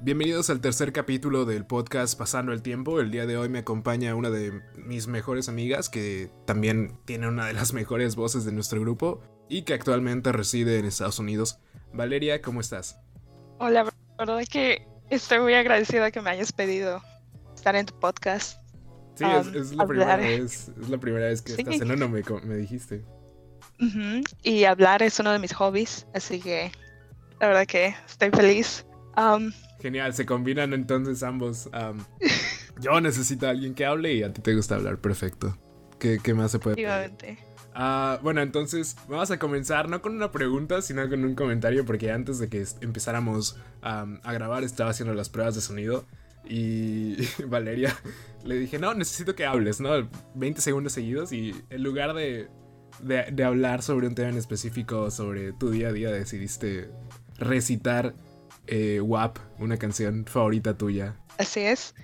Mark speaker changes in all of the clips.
Speaker 1: Bienvenidos al tercer capítulo del podcast Pasando el Tiempo. El día de hoy me acompaña una de mis mejores amigas que también tiene una de las mejores voces de nuestro grupo y que actualmente reside en Estados Unidos. Valeria, ¿cómo estás?
Speaker 2: Hola, la verdad es que estoy muy agradecida que me hayas pedido estar en tu podcast.
Speaker 1: Sí, es, la, primera vez, es la primera vez que estás en uno, me, me dijiste.
Speaker 2: Y hablar es uno de mis hobbies, así que la verdad que estoy feliz.
Speaker 1: Genial, se combinan entonces ambos. yo necesito a alguien que hable y a ti te gusta hablar, perfecto. ¿Qué, más se puede
Speaker 2: pedir?
Speaker 1: Uh, bueno, entonces vamos a comenzar no con una pregunta, sino con un comentario, porque antes de que empezáramos a grabar estaba haciendo las pruebas de sonido y Valeria le dije, no, necesito que hables, ¿no? 20 segundos seguidos y en lugar de, de hablar sobre un tema en específico, sobre tu día a día, decidiste recitar eh, WAP, una canción favorita tuya.
Speaker 2: Así es.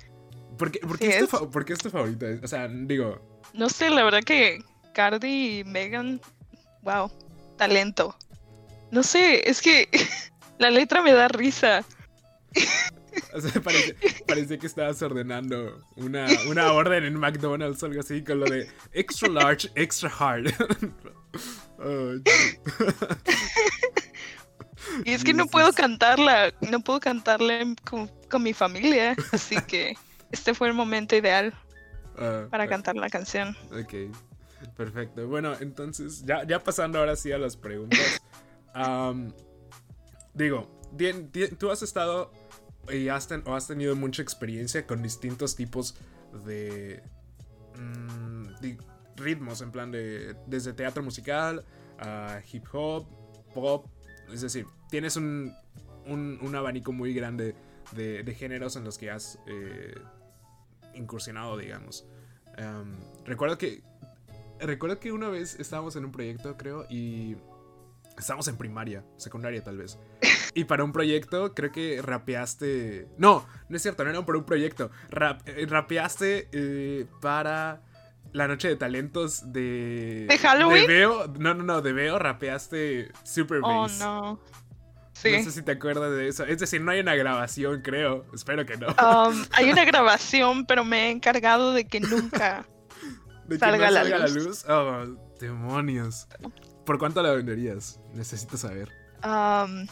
Speaker 1: ¿Por qué, es, tu, favorita? O sea, digo...
Speaker 2: No sé, la verdad que Cardi y Megan, wow, talento. No sé, es que la letra me da risa.
Speaker 1: O sea, parece, que estabas ordenando una, una, orden en McDonald's o algo así con lo de extra large, extra hard. oh,
Speaker 2: y es que no puedo cantarla, no puedo cantarla con, mi familia, así que este fue el momento ideal ah, para cantar la canción.
Speaker 1: Ok, perfecto. Bueno, entonces, ya, ya pasando ahora sí a las preguntas. digo, tú has estado y has, o has tenido mucha experiencia con distintos tipos de, mm, ritmos, en plan de desde teatro musical a hip hop, pop, es decir, tienes un, un, abanico muy grande de, géneros en los que has eh, incursionado, digamos. Em, recuerdo que. Recuerdo que una vez estábamos en un proyecto, creo, y. Estábamos en primaria, secundaria tal vez. Y para un proyecto, creo que rapeaste. No, no es cierto, no era para un proyecto. Eh, rapeaste eh, para la noche de talentos de.
Speaker 2: ¿De Halloween?
Speaker 1: De Veo. No, no, no, de Veo rapeaste Super
Speaker 2: oh,
Speaker 1: Bass.
Speaker 2: Oh, no.
Speaker 1: Sí. No sé si te acuerdas de eso. Es decir, no hay una grabación, creo. Espero que no.
Speaker 2: Um, hay una grabación, pero me he encargado de que nunca salga, la, luz.
Speaker 1: Oh, demonios. ¿Por cuánto la venderías? Necesito saber.
Speaker 2: Um,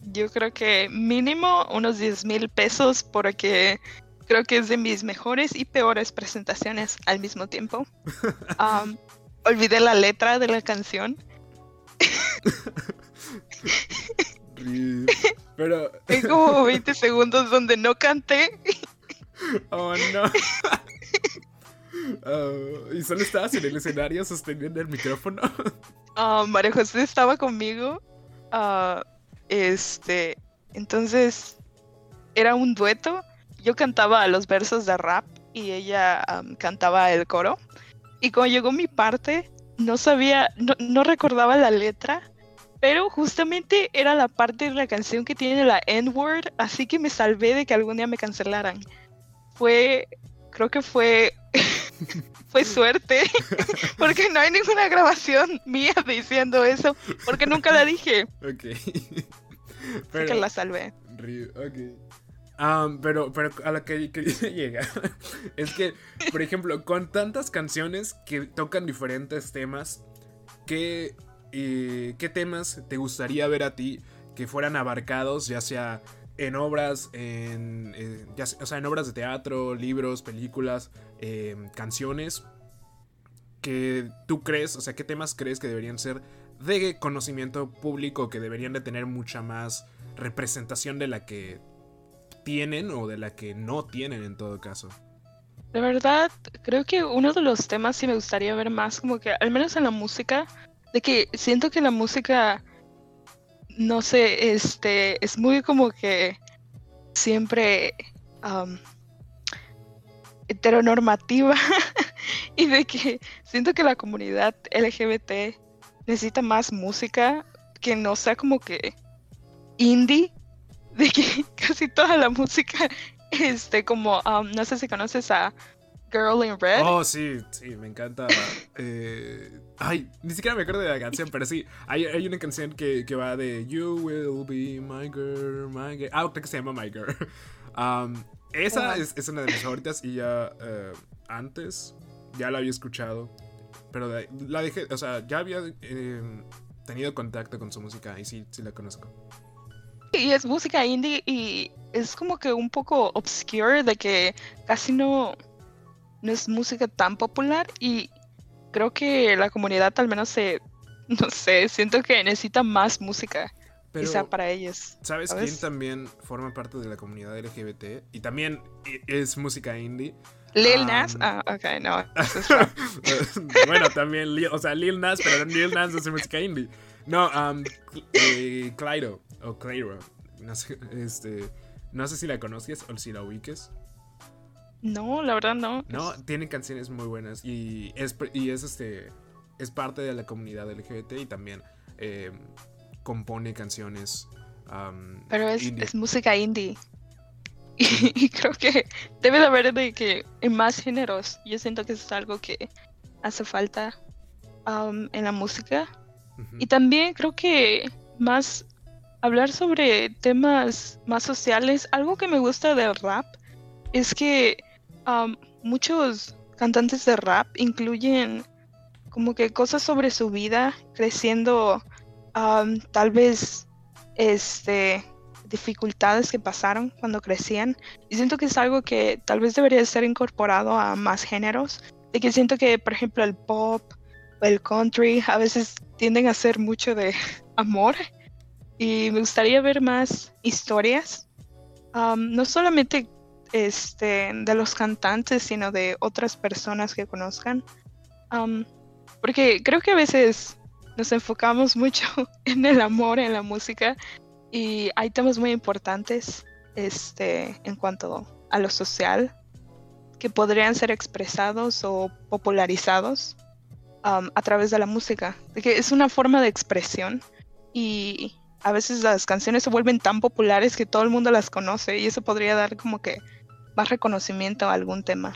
Speaker 2: yo creo que mínimo unos 10 mil pesos porque creo que es de mis mejores y peores presentaciones al mismo tiempo. Um, olvidé la letra de la canción.
Speaker 1: Pero.
Speaker 2: Hay como 20 segundos donde no canté.
Speaker 1: Oh no. Oh, ¿Y solo estabas en el escenario sosteniendo el micrófono?
Speaker 2: Uh, María José estaba conmigo. Uh, este. Entonces. Era un dueto. Yo cantaba los versos de rap y ella cantaba el coro. Y cuando llegó mi parte, no sabía, no, no recordaba la letra pero justamente era la parte de la canción que tiene la N-word, así que me salvé de que algún día me cancelaran. Fue, creo que fue, fue suerte, porque no hay ninguna grabación mía diciendo eso, porque nunca la dije.
Speaker 1: Ok.
Speaker 2: Pero, que la salvé.
Speaker 1: Ok. Pero, pero a lo que, que llega es que, por ejemplo, con tantas canciones que tocan diferentes temas, que ¿qué temas te gustaría ver a ti que fueran abarcados, ya sea en obras, en, o sea, en obras de teatro, libros, películas, em, canciones, que tú crees, o sea, qué temas crees que deberían ser de conocimiento público, que deberían de tener mucha más representación de la que tienen o de la que no tienen en todo caso?
Speaker 2: De verdad, creo que uno de los temas sí me gustaría ver más, como que al menos en la música, de que siento que la música, no sé, este, es muy como que siempre heteronormativa y de que siento que la comunidad LGBT necesita más música que no sea como que indie, de que casi toda la música, este, como, no sé si conoces a Girl in Red.
Speaker 1: Oh, sí, sí, me encanta. Eh, ay, ni siquiera me acuerdo de la canción, pero sí, hay, hay una canción que, que, va de You will be my girl, my girl. Ah, creo que se llama My Girl. Um, esa es, es, una de mis favoritas y ya uh, antes ya la había escuchado, pero la dejé, o sea, ya había eh, tenido contacto con su música y sí, sí la conozco.
Speaker 2: Y es música indie y es como que un poco obscure de que casi no, no es música tan popular y creo que la comunidad al menos se, no sé, siento que necesita más música. Pero, quizá para ellos.
Speaker 1: ¿sabes, quién también forma parte de la comunidad LGBT? Y también es música indie.
Speaker 2: Lil Nas, ah, ok, no.
Speaker 1: bueno, también, o sea, Lil Nas, pero Lil Nas es música indie. No, um, eh, Clyro, o Clyro, no sé, este, no sé si la conoces o si la ubiques.
Speaker 2: No, la verdad no.
Speaker 1: No, tiene canciones muy buenas y es, y es este, es parte de la comunidad LGBT y también eh, compone canciones. Um,
Speaker 2: pero es, es música indie. Y, creo que debe de haber de que en más géneros. Yo siento que eso es algo que hace falta um, en la música. Y también creo que más hablar sobre temas más sociales. Algo que me gusta del rap es que um, muchos cantantes de rap incluyen como que cosas sobre su vida, creciendo, um, tal vez este dificultades que pasaron cuando crecían. Y siento que es algo que tal vez debería ser incorporado a más géneros. De que siento que, por ejemplo, el pop o el country a veces tienden a ser mucho de amor. Y me gustaría ver más historias. Um, no solamente este, de los cantantes, sino de otras personas que conozcan. Um, porque creo que a veces nos enfocamos mucho en el amor, en la música, y hay temas muy importantes este, en cuanto a lo social que podrían ser expresados o popularizados um, a través de la música. Que es una forma de expresión y a veces las canciones se vuelven tan populares que todo el mundo las conoce y eso podría dar como que más reconocimiento a algún tema.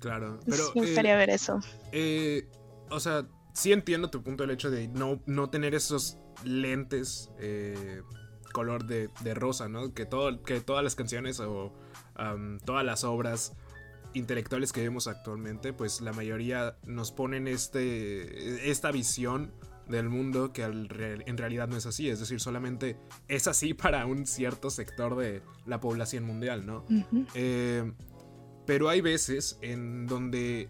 Speaker 1: Claro, pero...
Speaker 2: me gustaría
Speaker 1: eh,
Speaker 2: ver eso.
Speaker 1: Eh, o sea, sí entiendo tu punto del hecho de no, no tener esos lentes eh, color de, rosa, ¿no? Que, todo, que todas las canciones o todas las obras intelectuales que vemos actualmente, pues la mayoría nos ponen este, esta visión del mundo que en realidad no es así, es decir, solamente es así para un cierto sector de la población mundial, ¿no? Eh, pero hay veces en donde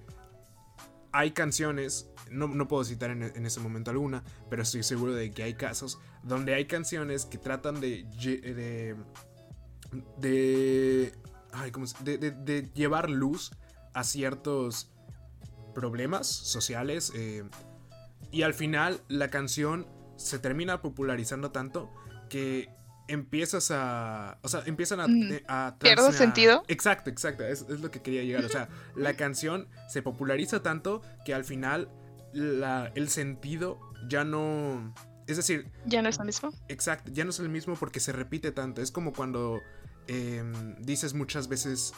Speaker 1: hay canciones no, puedo citar en, en, ese momento alguna, pero estoy seguro de que hay casos donde hay canciones que tratan de... de, de, de, llevar luz a ciertos problemas sociales eh, y al final la canción se termina popularizando tanto que empiezas a. O sea, empiezan a. A,
Speaker 2: sentido?
Speaker 1: Exacto, exacto. Es, es, lo que quería llegar. O sea, la canción se populariza tanto que al final el sentido ya no... Es decir...
Speaker 2: Ya no es el mismo.
Speaker 1: Exacto, ya no es el mismo porque se repite tanto. Es como cuando em, dices muchas veces,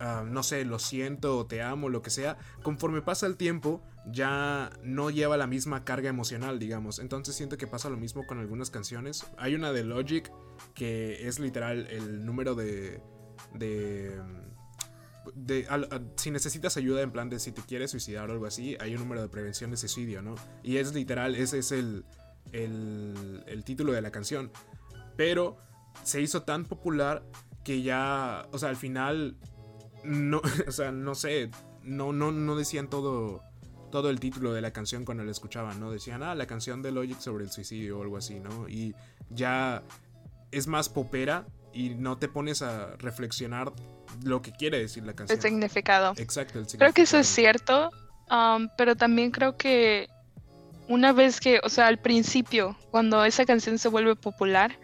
Speaker 1: ah, no sé, lo siento o te amo, lo que sea. Conforme pasa el tiempo, ya no lleva la misma carga emocional, digamos. Entonces siento que pasa lo mismo con algunas canciones. Hay una de Logic que es literal el número de... de si necesitas ayuda en plan de si te quieres suicidar o algo así, hay un número de prevención de suicidio, ¿no? Y es literal, ese es el, el, título de la canción. Pero se hizo tan popular que ya, o sea, al final, no, o sea, no sé, no, no, no decían todo, todo el título de la canción cuando la escuchaban, ¿no? Decían, ah, la canción de Logic sobre el suicidio o algo así, ¿no? Y ya es más popera y no te pones a reflexionar lo que quiere decir la canción.
Speaker 2: El significado.
Speaker 1: Exacto, el significado.
Speaker 2: Creo que eso es cierto, um, pero también creo que una vez que, o sea, al principio, cuando esa canción se vuelve popular,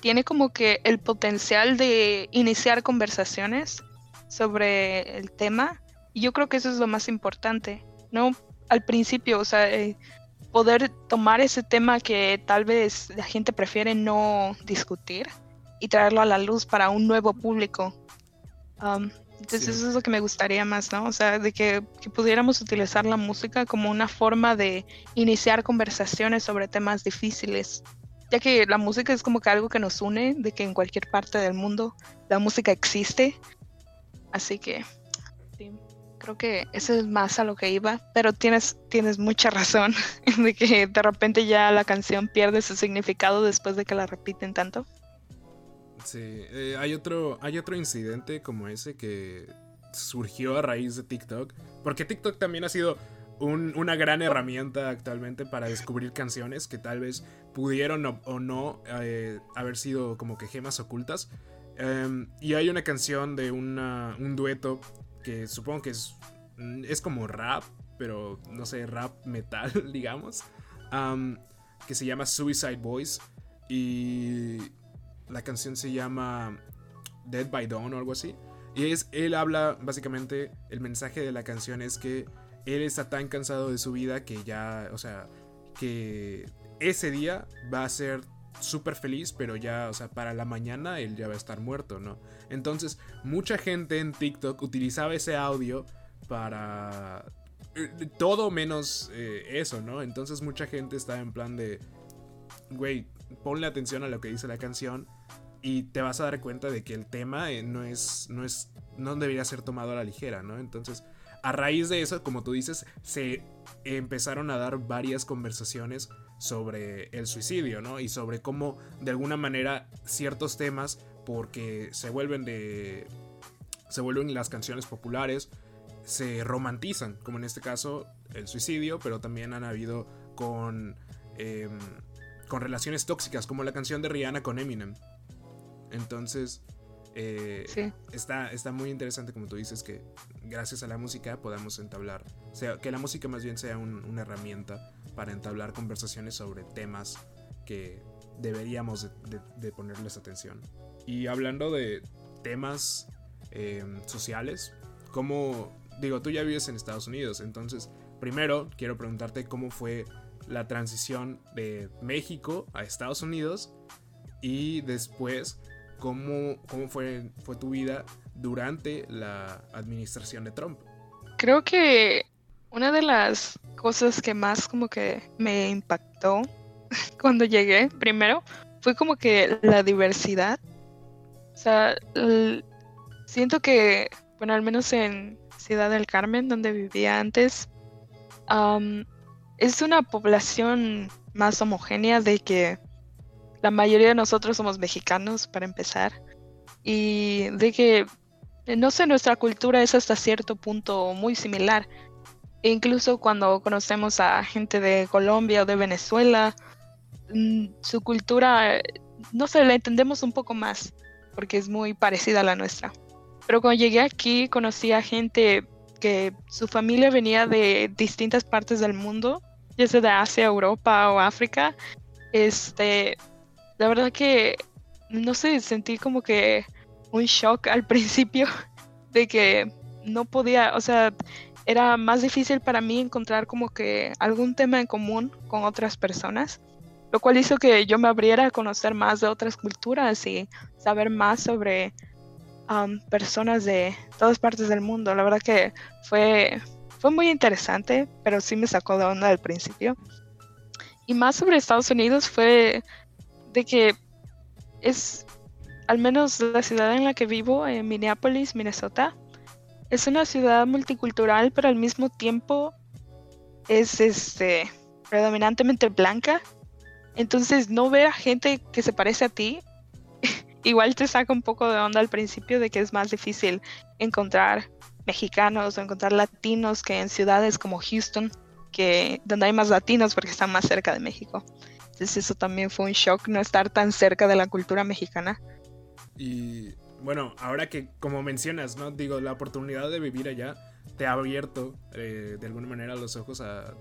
Speaker 2: tiene como que el potencial de iniciar conversaciones sobre el tema. Y yo creo que eso es lo más importante, ¿no? Al principio, o sea, eh, poder tomar ese tema que tal vez la gente prefiere no discutir y traerlo a la luz para un nuevo público. Um, Entonces eso es lo que me gustaría más, ¿no? O sea, de que, que, pudiéramos utilizar la música como una forma de iniciar conversaciones sobre temas difíciles, ya que la música es como que algo que nos une, de que en cualquier parte del mundo la música existe. Así que sí, creo que eso es más a lo que iba, pero tienes, tienes mucha razón de que de repente ya la canción pierde su significado después de que la repiten tanto.
Speaker 1: Sí, eh, hay, otro, hay otro incidente como ese que surgió a raíz de TikTok, porque TikTok también ha sido una gran herramienta actualmente para descubrir canciones que tal vez pudieron o, no eh, haber sido como que gemas ocultas. Em, y hay una canción de un dueto que supongo que es, es como rap, pero no sé, rap metal, digamos, que se llama Suicide Boys. Y la canción se llama Dead by Dawn o algo así. Y es, él habla, básicamente, el mensaje de la canción es que él está tan cansado de su vida que ya, o sea, que ese día va a ser súper feliz, pero ya, o sea, para la mañana él ya va a estar muerto, ¿no? Entonces, mucha gente en TikTok utilizaba ese audio para eh, todo menos eh, eso, ¿no? Entonces mucha gente estaba en plan de, güey, ponle atención a lo que dice la canción y te vas a dar cuenta de que el tema eh, no es, no es, no debería ser tomado a la ligera, ¿no? Entonces, a raíz de eso, como tú dices, se empezaron a dar varias conversaciones sobre el suicidio, ¿no? Y sobre cómo, de alguna manera, ciertos temas, porque se vuelven de, se vuelven las canciones populares, se romantizan, como en este caso el suicidio, pero también han habido con, em, con relaciones tóxicas, como la canción de Rihanna con Eminem. Entonces, eh, está, está muy interesante, como tú dices, que gracias a la música podamos entablar, o sea, que la música más bien sea una herramienta para entablar conversaciones sobre temas que deberíamos de, ponerles atención. Y hablando de temas eh, sociales, como digo, tú ya vives en Estados Unidos, entonces primero quiero preguntarte cómo fue la transición de México a Estados Unidos y después ¿Cómo, cómo fue, fue tu vida durante la administración de Trump?
Speaker 2: Creo que una de las cosas que más como que me impactó cuando llegué, primero, fue como que la diversidad. O sea, siento que, bueno, al menos en Ciudad del Carmen, donde vivía antes, es una población más homogénea de que la mayoría de nosotros somos mexicanos, para empezar, y de que, no sé, nuestra cultura es hasta cierto punto muy similar. E incluso cuando conocemos a gente de Colombia o de Venezuela, mm, su cultura, no sé, la entendemos un poco más, porque es muy parecida a la nuestra. Pero cuando llegué aquí, conocí a gente que su familia venía de distintas partes del mundo, ya sea de Asia, Europa o África. Este, la verdad que, no sé, sentí como que un shock al principio de que no podía, o sea, era más difícil para mí encontrar como que algún tema en común con otras personas, lo cual hizo que yo me abriera a conocer más de otras culturas y saber más sobre um, personas de todas partes del mundo. La verdad que fue, fue muy interesante, pero sí me sacó de onda al principio. Y más sobre Estados Unidos fue de que es, al menos la ciudad en la que vivo, en Minneapolis, Minnesota, es una ciudad multicultural, pero al mismo tiempo es este predominantemente blanca. Entonces no ver a gente que se parece a ti igual te saca un poco de onda al principio de que es más difícil encontrar mexicanos o encontrar latinos que en ciudades como Houston, que donde hay más latinos porque están más cerca de México. Entonces eso también fue un shock no estar tan cerca de la cultura mexicana.
Speaker 1: Y bueno, ahora que como mencionas, ¿no? Digo, la oportunidad de vivir allá te ha abierto eh, de alguna manera los ojos a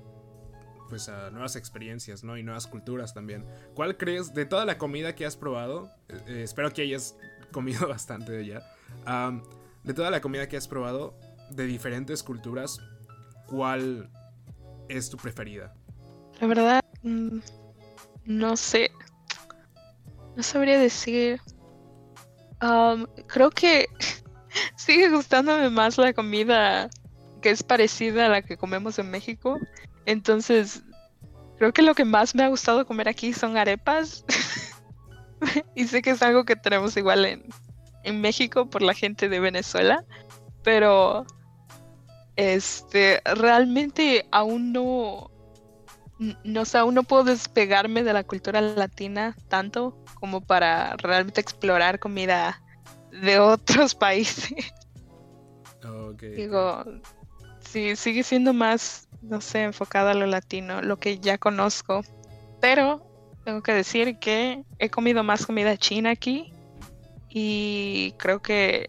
Speaker 1: pues a nuevas experiencias, ¿no? Y nuevas culturas también. ¿Cuál crees de toda la comida que has probado? Eh, espero que hayas comido bastante de ella. de toda la comida que has probado de diferentes culturas, ¿cuál es tu preferida?
Speaker 2: La verdad, mm, no sé. No sabría decir. creo que sigue gustándome más la comida que es parecida a la que comemos en México. Entonces, creo que lo que más me ha gustado comer aquí son arepas. y sé que es algo que tenemos igual en, en México por la gente de Venezuela. Pero este realmente aún no no sé, aún no puedo despegarme de la cultura latina tanto como para realmente explorar comida de otros países. Digo, sí, sigue siendo más, no sé, enfocada a lo latino, lo que ya conozco. Pero tengo que decir que he comido más comida china aquí y creo que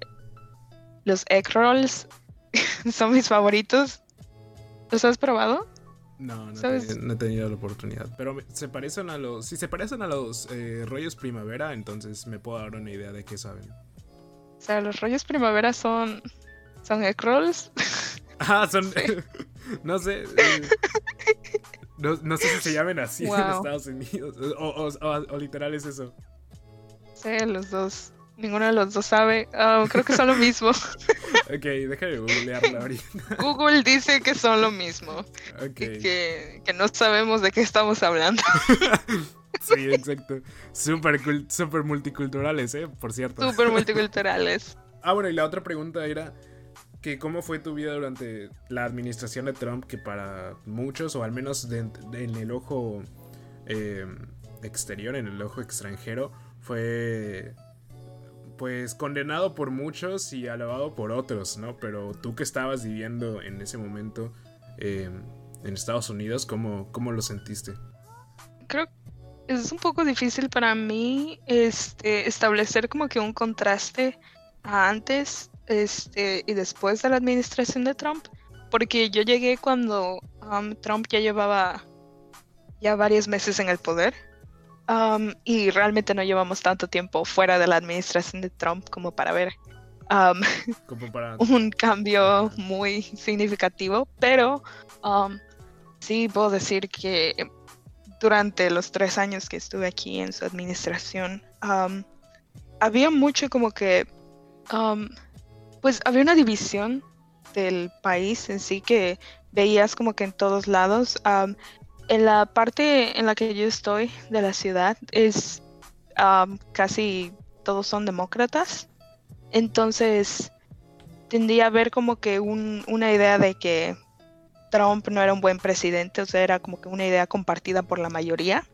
Speaker 2: los egg rolls son mis favoritos. ¿Los has probado?
Speaker 1: No, no, he tenido la oportunidad. Pero se parecen a los. Si se parecen a los eh, rollos primavera, entonces me puedo dar una idea de qué saben.
Speaker 2: O sea, los rollos primavera son. Son egg rolls.
Speaker 1: Ah, son. no sé. Eh, no, sé si se llamen así en Estados Unidos. O, o, literal es eso.
Speaker 2: Sí, los dos. Ninguno de los dos sabe. Ah, creo que son lo mismo.
Speaker 1: ok, déjame googlearlo ahorita.
Speaker 2: Google dice que son lo mismo. Y que, que no sabemos de qué estamos hablando.
Speaker 1: sí, exacto. Súper super multiculturales, ¿eh? Por cierto.
Speaker 2: Súper multiculturales.
Speaker 1: ah, bueno, y la otra pregunta era que cómo fue tu vida durante la administración de Trump, que para muchos, o al menos en el ojo eh, exterior, en el ojo extranjero, fue pues condenado por muchos y alabado por otros, ¿no? Pero tú que estabas viviendo en ese momento em, en Estados Unidos, ¿cómo, ¿cómo, lo sentiste?
Speaker 2: Creo que es un poco difícil para mí este, establecer como que un contraste antes este, y después de la administración de Trump, porque yo llegué cuando um, Trump ya llevaba ya varios meses en el poder Um, y realmente no llevamos tanto tiempo fuera de la administración de Trump como para ver um, un cambio muy significativo, pero um, sí puedo decir que durante los tres años que estuve aquí en su administración, había mucho como que, pues había una división del país en sí que veías como que en todos lados en la parte en la que yo estoy de la ciudad es casi todos son demócratas. Entonces tendía a ver como que una idea de que Trump no era un buen presidente, o sea, era como que una idea compartida por la mayoría.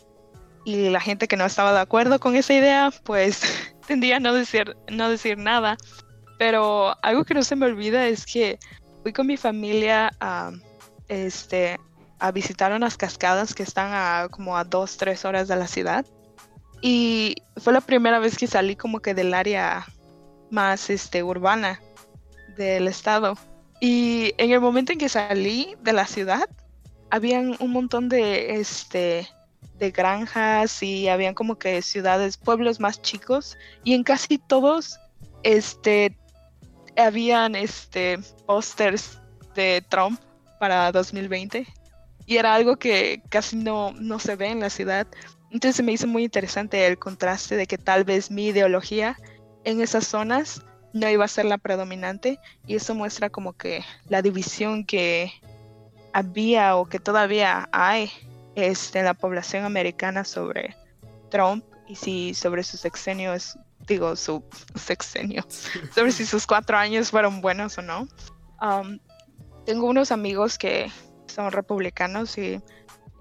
Speaker 2: Y la gente que no estaba de acuerdo con esa idea, pues tendía a no decir, no decir nada. Pero algo que no se me olvida es que fui con mi familia a, este, a visitar unas cascadas que están a como a dos, tres horas de la ciudad. Y fue la primera vez que salí como que del área más este, urbana del estado. Y en el momento en que salí de la ciudad, habían un montón de, este, de granjas y habían como que ciudades, pueblos más chicos. Y en casi todos, este, habían este, pósters de Trump para 2020 y era algo que casi no, no se ve en la ciudad. Entonces me hizo muy interesante el contraste de que tal vez mi ideología en esas zonas no iba a ser la predominante y eso muestra como que la división que había o que todavía hay este, en la población americana sobre Trump y si sobre su sexenio es, digo, su sexenio, sobre si sus cuatro años fueron buenos o no. Um, tengo unos amigos que son republicanos y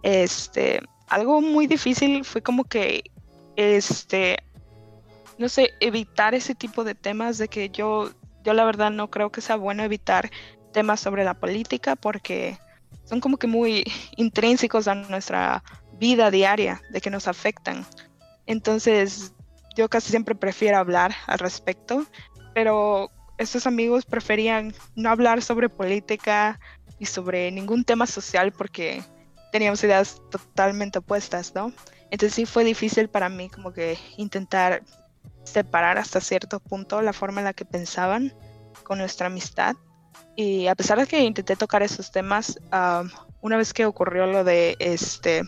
Speaker 2: este algo muy difícil fue como que este no sé evitar ese tipo de temas de que yo yo la verdad no creo que sea bueno evitar temas sobre la política porque son como que muy intrínsecos a nuestra vida diaria de que nos afectan. Entonces yo casi siempre prefiero hablar al respecto pero estos amigos preferían no hablar sobre política y sobre ningún tema social porque teníamos ideas totalmente opuestas, ¿no? Entonces sí fue difícil para mí como que intentar separar hasta cierto punto la forma en la que pensaban con nuestra amistad. Y a pesar de que intenté tocar esos temas, una vez que ocurrió lo de este,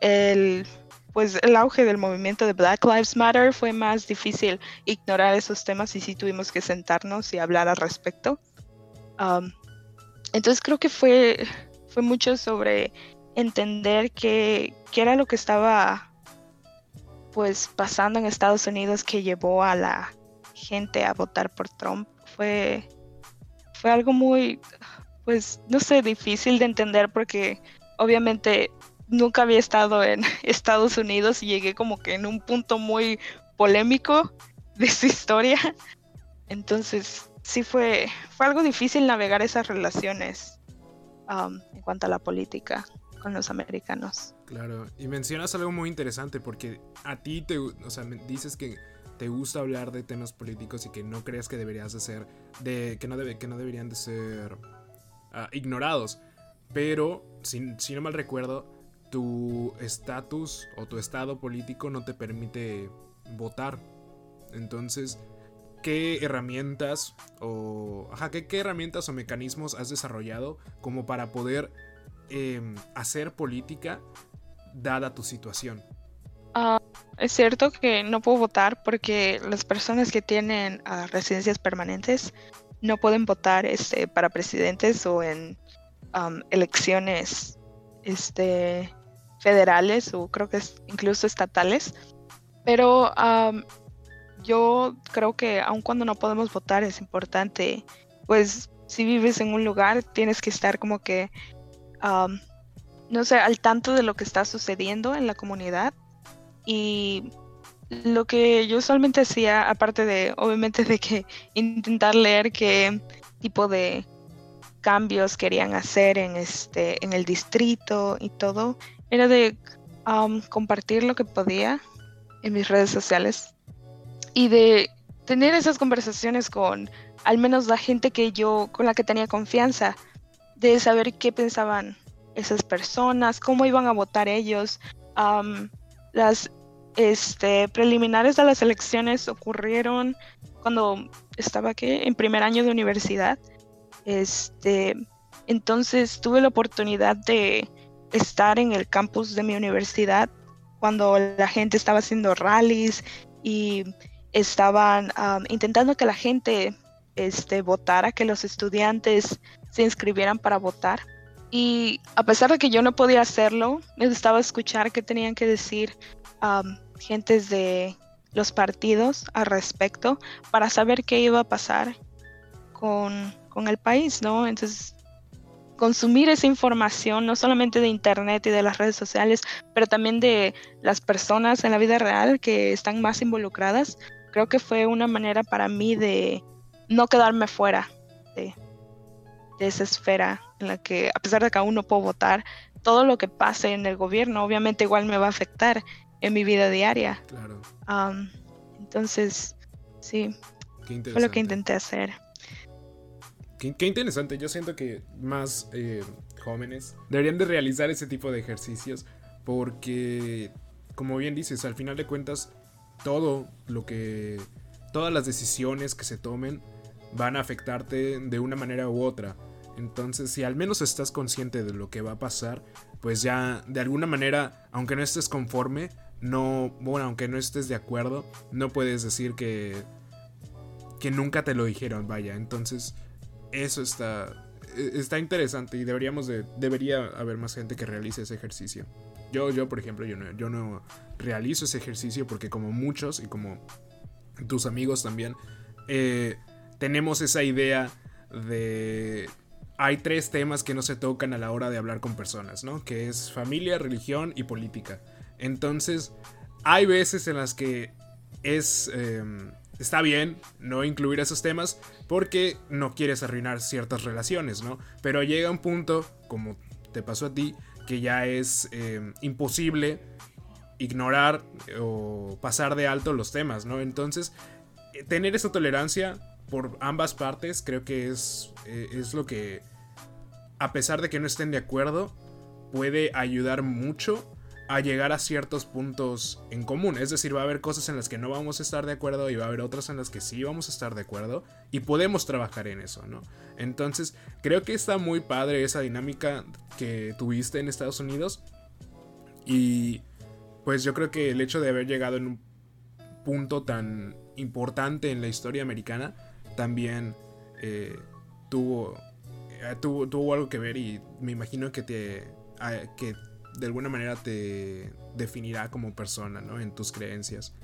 Speaker 2: el, pues el auge del movimiento de Black Lives Matter fue más difícil ignorar esos temas y sí tuvimos que sentarnos y hablar al respecto. Entonces creo que fue, fue mucho sobre entender qué era lo que estaba pues pasando en Estados Unidos que llevó a la gente a votar por Trump. Fue, fue algo muy, pues no sé, difícil de entender porque obviamente nunca había estado en Estados Unidos y llegué como que en un punto muy polémico de su historia. Entonces, sí fue, fue algo difícil navegar esas relaciones um, en cuanto a la política con los americanos.
Speaker 1: Claro, y mencionas algo muy interesante porque a ti te, o sea, dices que te gusta hablar de temas políticos y que no crees que deberías de ser, de, que, no debe, que no deberían de ser ah, ignorados. Pero, si, si no mal recuerdo, tu estatus o tu estado político no te permite votar. Entonces, ¿qué herramientas o... Ajá, ¿qué, herramientas o mecanismos has desarrollado como para poder em, hacer política dada tu situación?
Speaker 2: Ah, es cierto que no puedo votar porque las personas que tienen ah, residencias permanentes no pueden votar este, para presidentes o en elecciones este, federales o creo que es incluso estatales. Pero yo creo que aun cuando no podemos votar es importante, pues si vives en un lugar tienes que estar como que, no sé, al tanto de lo que está sucediendo en la comunidad. Y lo que yo usualmente hacía, aparte de, obviamente, de que intentar leer qué tipo de cambios querían hacer en este en el distrito y todo era de um, compartir lo que podía en mis redes sociales y de tener esas conversaciones con al menos la gente que yo, con la que tenía confianza, de saber qué pensaban esas personas, cómo iban a votar ellos. Um, las este, preliminares de las elecciones ocurrieron cuando estaba aquí en primer año de universidad. Este, entonces tuve la oportunidad de estar en el campus de mi universidad cuando la gente estaba haciendo rallies y estaban intentando que la gente este, votara, que los estudiantes se inscribieran para votar. Y a pesar de que yo no podía hacerlo, necesitaba escuchar qué tenían que decir gentes de los partidos al respecto para saber qué iba a pasar con, con el país, ¿no? Entonces consumir esa información, no solamente de Internet y de las redes sociales, pero también de las personas en la vida real que están más involucradas, creo que fue una manera para mí de no quedarme fuera de, esa esfera en la que, a pesar de que aún no puedo votar, todo lo que pase en el gobierno obviamente igual me va a afectar en mi vida diaria. Claro. entonces, sí, fue lo que intenté hacer.
Speaker 1: Qué, interesante. Yo siento que más eh, jóvenes deberían de realizar ese tipo de ejercicios porque, como bien dices, al final de cuentas, todo lo que... Todas las decisiones que se tomen van a afectarte de una manera u otra. Entonces, si al menos estás consciente de lo que va a pasar, pues ya de alguna manera, aunque no estés conforme, no, bueno, aunque no estés de acuerdo, no puedes decir que que nunca te lo dijeron, vaya. Entonces, eso está, está interesante y deberíamos de, debería haber más gente que realice ese ejercicio. Yo, yo por ejemplo, yo no, yo no realizo ese ejercicio porque como muchos y como tus amigos también, eh, tenemos esa idea de... Hay tres temas que no se tocan a la hora de hablar con personas, ¿no? Que es familia, religión y política. Entonces, hay veces en las que es... Em, está bien no incluir esos temas porque no quieres arruinar ciertas relaciones, ¿no? Pero llega un punto, como te pasó a ti, que ya es em, imposible ignorar o pasar de alto los temas, ¿no? Entonces, eh, tener esa tolerancia por ambas partes creo que es, eh, es lo que, a pesar de que no estén de acuerdo, puede ayudar mucho a llegar a ciertos puntos en común. Es decir, va a haber cosas en las que no vamos a estar de acuerdo y va a haber otras en las que sí vamos a estar de acuerdo y podemos trabajar en eso, ¿no? Entonces, creo que está muy padre esa dinámica que tuviste en Estados Unidos y pues yo creo que el hecho de haber llegado en un punto tan importante en la historia americana también eh, tuvo, eh, tuvo, tuvo algo que ver y me imagino que te que de alguna manera te definirá como persona, ¿no? En tus creencias.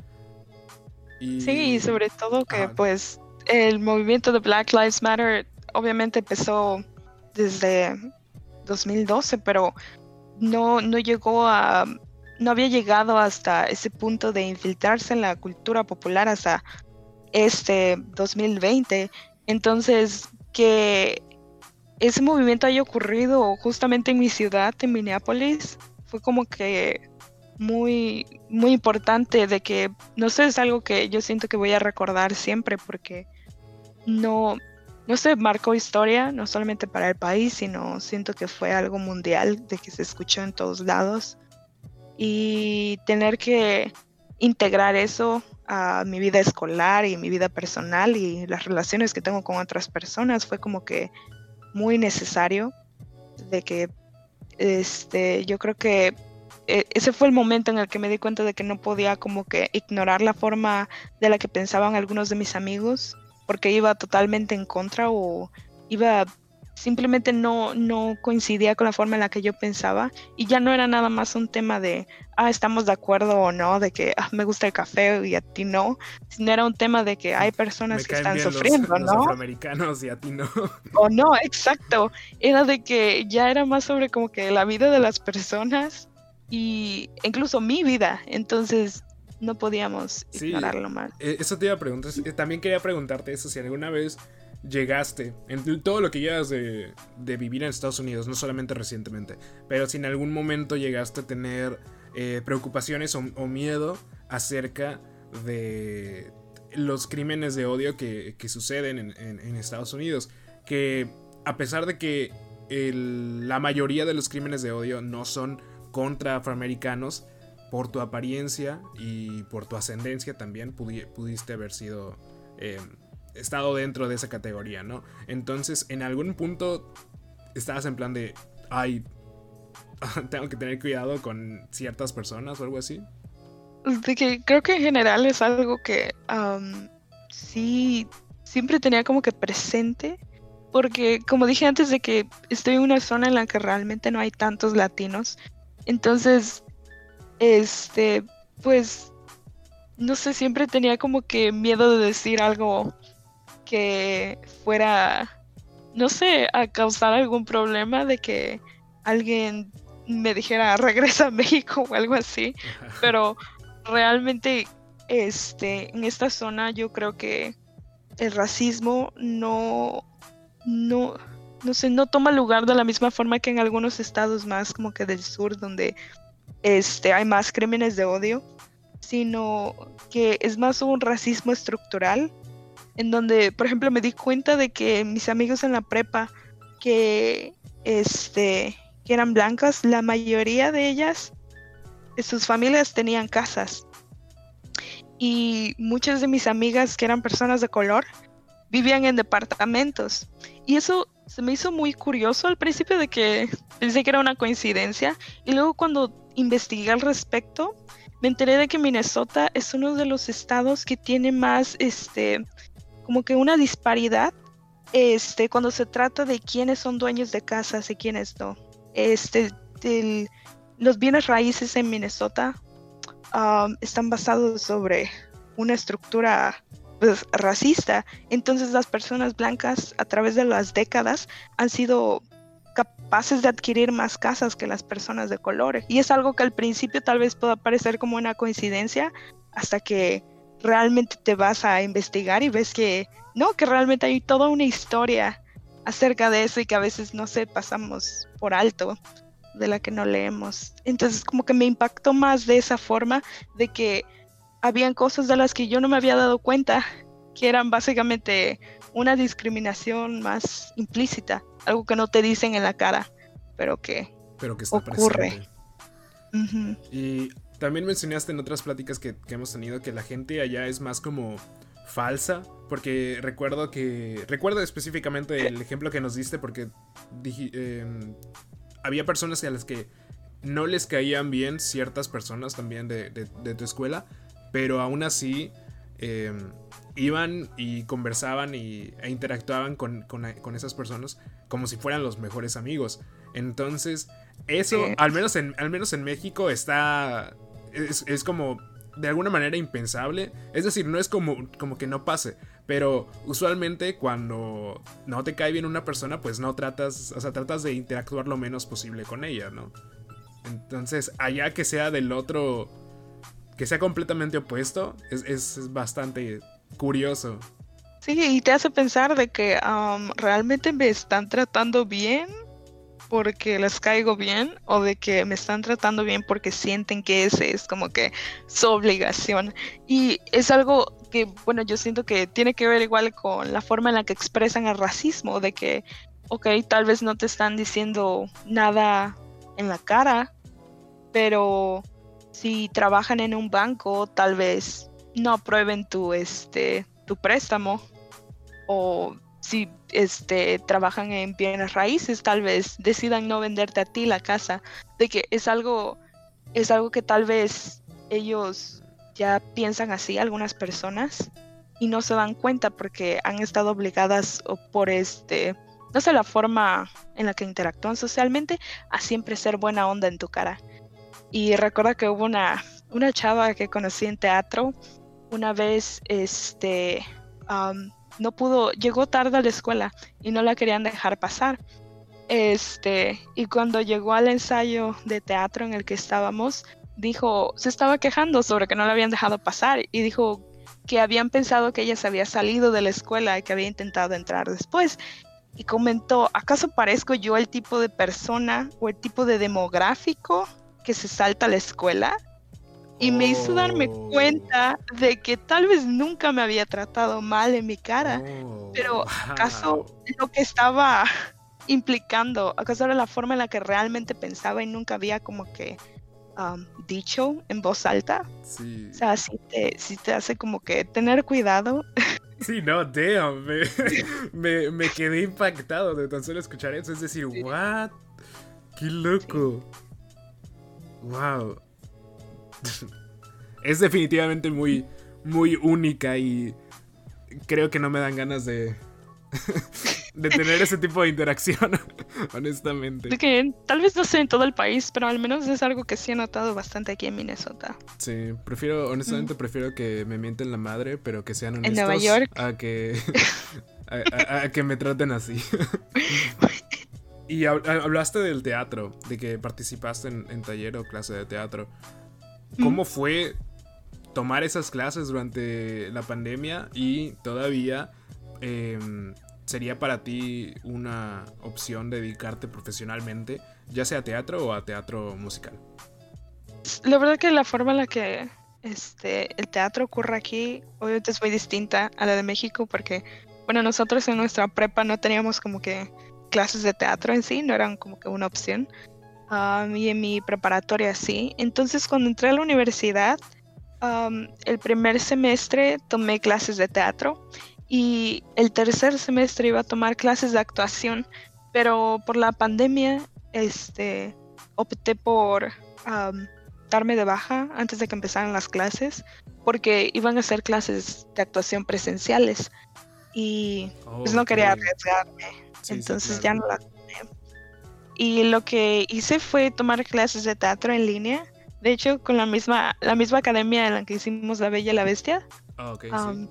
Speaker 2: Y... Sí, sobre todo que pues el movimiento de Black Lives Matter obviamente empezó desde 2012, pero no, no llegó a, no había llegado hasta ese punto de infiltrarse en la cultura popular hasta este 2020. Entonces, que ese movimiento haya ocurrido justamente en mi ciudad, en Minneapolis, fue como que muy, muy importante de que, no sé, es algo que yo siento que voy a recordar siempre porque no, no se marcó historia, no solamente para el país, sino siento que fue algo mundial, de que se escuchó en todos lados. Y tener que integrar eso a mi vida escolar y mi vida personal y las relaciones que tengo con otras personas fue como que muy necesario de que este yo creo que e, ese fue el momento en el que me di cuenta de que no podía como que ignorar la forma de la que pensaban algunos de mis amigos porque iba totalmente en contra o iba simplemente no, no coincidía con la forma en la que yo pensaba y ya no era nada más un tema de, ah, estamos de acuerdo o no, de que ah, me gusta el café y a ti no, sino era un tema de que hay personas que están sufriendo, ¿no? Los
Speaker 1: afroamericanos y a ti no.
Speaker 2: O no, exacto, era de que ya era más sobre como que la vida de las personas y incluso mi vida, entonces no podíamos ignorarlo mal.
Speaker 1: Eh, eso te iba a preguntar, también quería preguntarte eso, si alguna vez llegaste, en todo lo que llevas de, vivir en Estados Unidos, no solamente recientemente, pero si en algún momento llegaste a tener eh, preocupaciones o, miedo acerca de los crímenes de odio que, suceden en, Estados Unidos, que a pesar de que la mayoría de los crímenes de odio no son contra afroamericanos, por tu apariencia y por tu ascendencia también pudiste haber sido... Eh, estado dentro de esa categoría, ¿no? Entonces, en algún punto estabas en plan de, ay, tengo que tener cuidado con ciertas personas o algo así.
Speaker 2: De que creo que en general es algo que sí, siempre tenía como que presente, porque como dije antes de que estoy en una zona en la que realmente no hay tantos latinos, entonces, este, pues, no sé, siempre tenía como que miedo de decir algo que fuera, no sé, a causar algún problema de que alguien me dijera regresa a México o algo así, pero realmente este en esta zona yo creo que el racismo no no no sé, no toma lugar de la misma forma que en algunos estados más como que del sur donde este hay más crímenes de odio, sino que es más un racismo estructural en donde, por ejemplo, me di cuenta de que mis amigos en la prepa que, este, que eran blancas, la mayoría de ellas, sus familias tenían casas. Y muchas de mis amigas que eran personas de color vivían en departamentos. Y eso se me hizo muy curioso al principio de que pensé que era una coincidencia. Y luego cuando investigué al respecto, me enteré de que Minnesota es uno de los estados que tiene más este, como que una disparidad este, cuando se trata de quiénes son dueños de casas y quiénes no. Este, los bienes raíces en Minnesota um, están basados sobre una estructura pues, racista. Entonces las personas blancas a través de las décadas han sido capaces de adquirir más casas que las personas de color. Y es algo que al principio tal vez pueda parecer como una coincidencia hasta que realmente te vas a investigar y ves que no, que realmente hay toda una historia acerca de eso y que a veces no sé, pasamos por alto de la que no leemos. Entonces como que me impactó más de esa forma de que habían cosas de las que yo no me había dado cuenta, que eran básicamente una discriminación más implícita, algo que no te dicen en la cara, pero que,
Speaker 1: pero que ocurre. Y también mencionaste en otras pláticas que, hemos tenido que la gente allá es más como falsa. Porque recuerdo que. Recuerdo específicamente el ejemplo que nos diste. Porque dije, em, había personas a las que no les caían bien ciertas personas también de, tu escuela, pero aún así em, iban y conversaban y, e interactuaban con, esas personas como si fueran los mejores amigos. Entonces, eso, al, menos en, al menos en México, está... Es, es, como de alguna manera impensable. Es decir, no es como, como que no pase. Pero usualmente cuando no te cae bien una persona, pues no tratas, o sea, tratas de interactuar lo menos posible con ella, ¿no? Entonces, allá que sea del otro, que sea completamente opuesto, es, bastante curioso.
Speaker 2: Sí, y te hace pensar de que um, realmente me están tratando bien porque les caigo bien o de que me están tratando bien porque sienten que ese es como que su obligación. Y es algo que, bueno, yo siento que tiene que ver igual con la forma en la que expresan el racismo, de que, ok, tal vez no te están diciendo nada en la cara, pero si trabajan en un banco, tal vez no aprueben tu, este, tu préstamo o si este, trabajan en bienes raíces, tal vez decidan no venderte a ti la casa, de que es algo, es algo que tal vez ellos ya piensan así, algunas personas, y no se dan cuenta porque han estado obligadas por este, no sé, la forma en la que interactúan socialmente, a siempre ser buena onda en tu cara. Y recuerda que hubo una, una chava que conocí en teatro, una vez, este, no pudo, llegó tarde a la escuela y no la querían dejar pasar. Este, y cuando llegó al ensayo de teatro en el que estábamos, dijo, se estaba quejando sobre que no la habían dejado pasar y dijo que habían pensado que ella se había salido de la escuela y que había intentado entrar después. Y comentó, ¿acaso parezco yo el tipo de persona o el tipo de demográfico que se salta a la escuela? Y me hizo darme oh. cuenta de que tal vez nunca me había tratado mal en mi cara, oh, pero acaso lo que estaba implicando, acaso era la forma en la que realmente pensaba y nunca había como que um, dicho en voz alta. Sí. O sea, si te, te hace como que tener cuidado.
Speaker 1: Sí, no, damn, me, me, quedé impactado de tan solo escuchar eso, es decir, what, qué loco. Wow. es definitivamente muy, muy única y creo que no me dan ganas de, de tener ese tipo de interacción, honestamente.
Speaker 2: que tal vez no sé en todo el país, pero al menos es algo que sí he notado bastante aquí en Minnesota.
Speaker 1: Sí, prefiero, honestamente prefiero que me mienten la madre, pero que sean honestos.
Speaker 2: En Nueva York.
Speaker 1: A que, a, que me traten así. y hablaste del teatro, de que participaste en taller o clase de teatro. ¿Cómo fue tomar esas clases durante la pandemia y todavía em, sería para ti una opción dedicarte profesionalmente, ya sea a teatro o a teatro musical?
Speaker 2: La verdad que la forma en la que este, el teatro ocurre aquí obviamente es muy distinta a la de México porque, bueno, nosotros en nuestra prepa no teníamos como que clases de teatro en sí, no eran como que una opción y en mi preparatoria sí. Entonces cuando entré a la universidad, el primer semestre tomé clases de teatro y el tercer semestre iba a tomar clases de actuación, pero por la pandemia este, opté por darme de baja antes de que empezaran las clases porque iban a ser clases de actuación presenciales y pues no quería arriesgarme. Entonces ya no las y lo que hice fue tomar clases de teatro en línea. De hecho, con la misma, la misma academia en la que hicimos La Bella y la Bestia.
Speaker 1: Ah, ok, sí.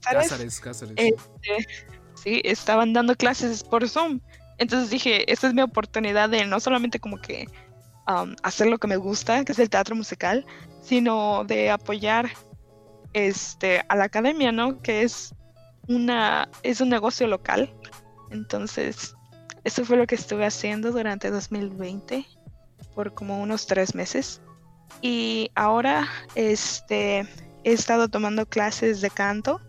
Speaker 1: Cáceres, Cáceres.
Speaker 2: Este, sí, estaban dando clases por Zoom. Entonces dije, esta es mi oportunidad de no solamente como que hacer lo que me gusta, que es el teatro musical, sino de apoyar este, a la academia, ¿no? Que es, una, es un negocio local. Entonces eso fue lo que estuve haciendo durante 2020 por como unos tres meses. Y ahora este, he estado tomando clases de canto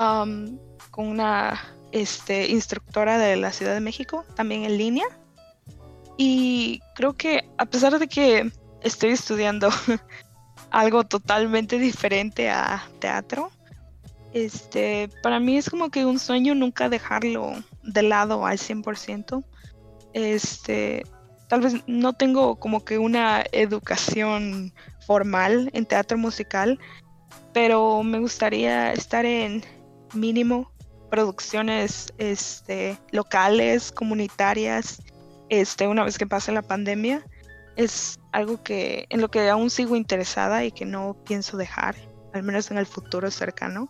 Speaker 2: um, con una este, instructora de la Ciudad de México, también en línea. Y creo que a pesar de que estoy estudiando algo totalmente diferente a teatro, este, para mí es como que un sueño nunca dejarlo de lado al 100%. Este, tal vez no tengo como que una educación formal en teatro musical, pero me gustaría estar en mínimo producciones este, locales, comunitarias, este, una vez que pase la pandemia. Es algo que en lo que aún sigo interesada y que no pienso dejar, al menos en el futuro cercano.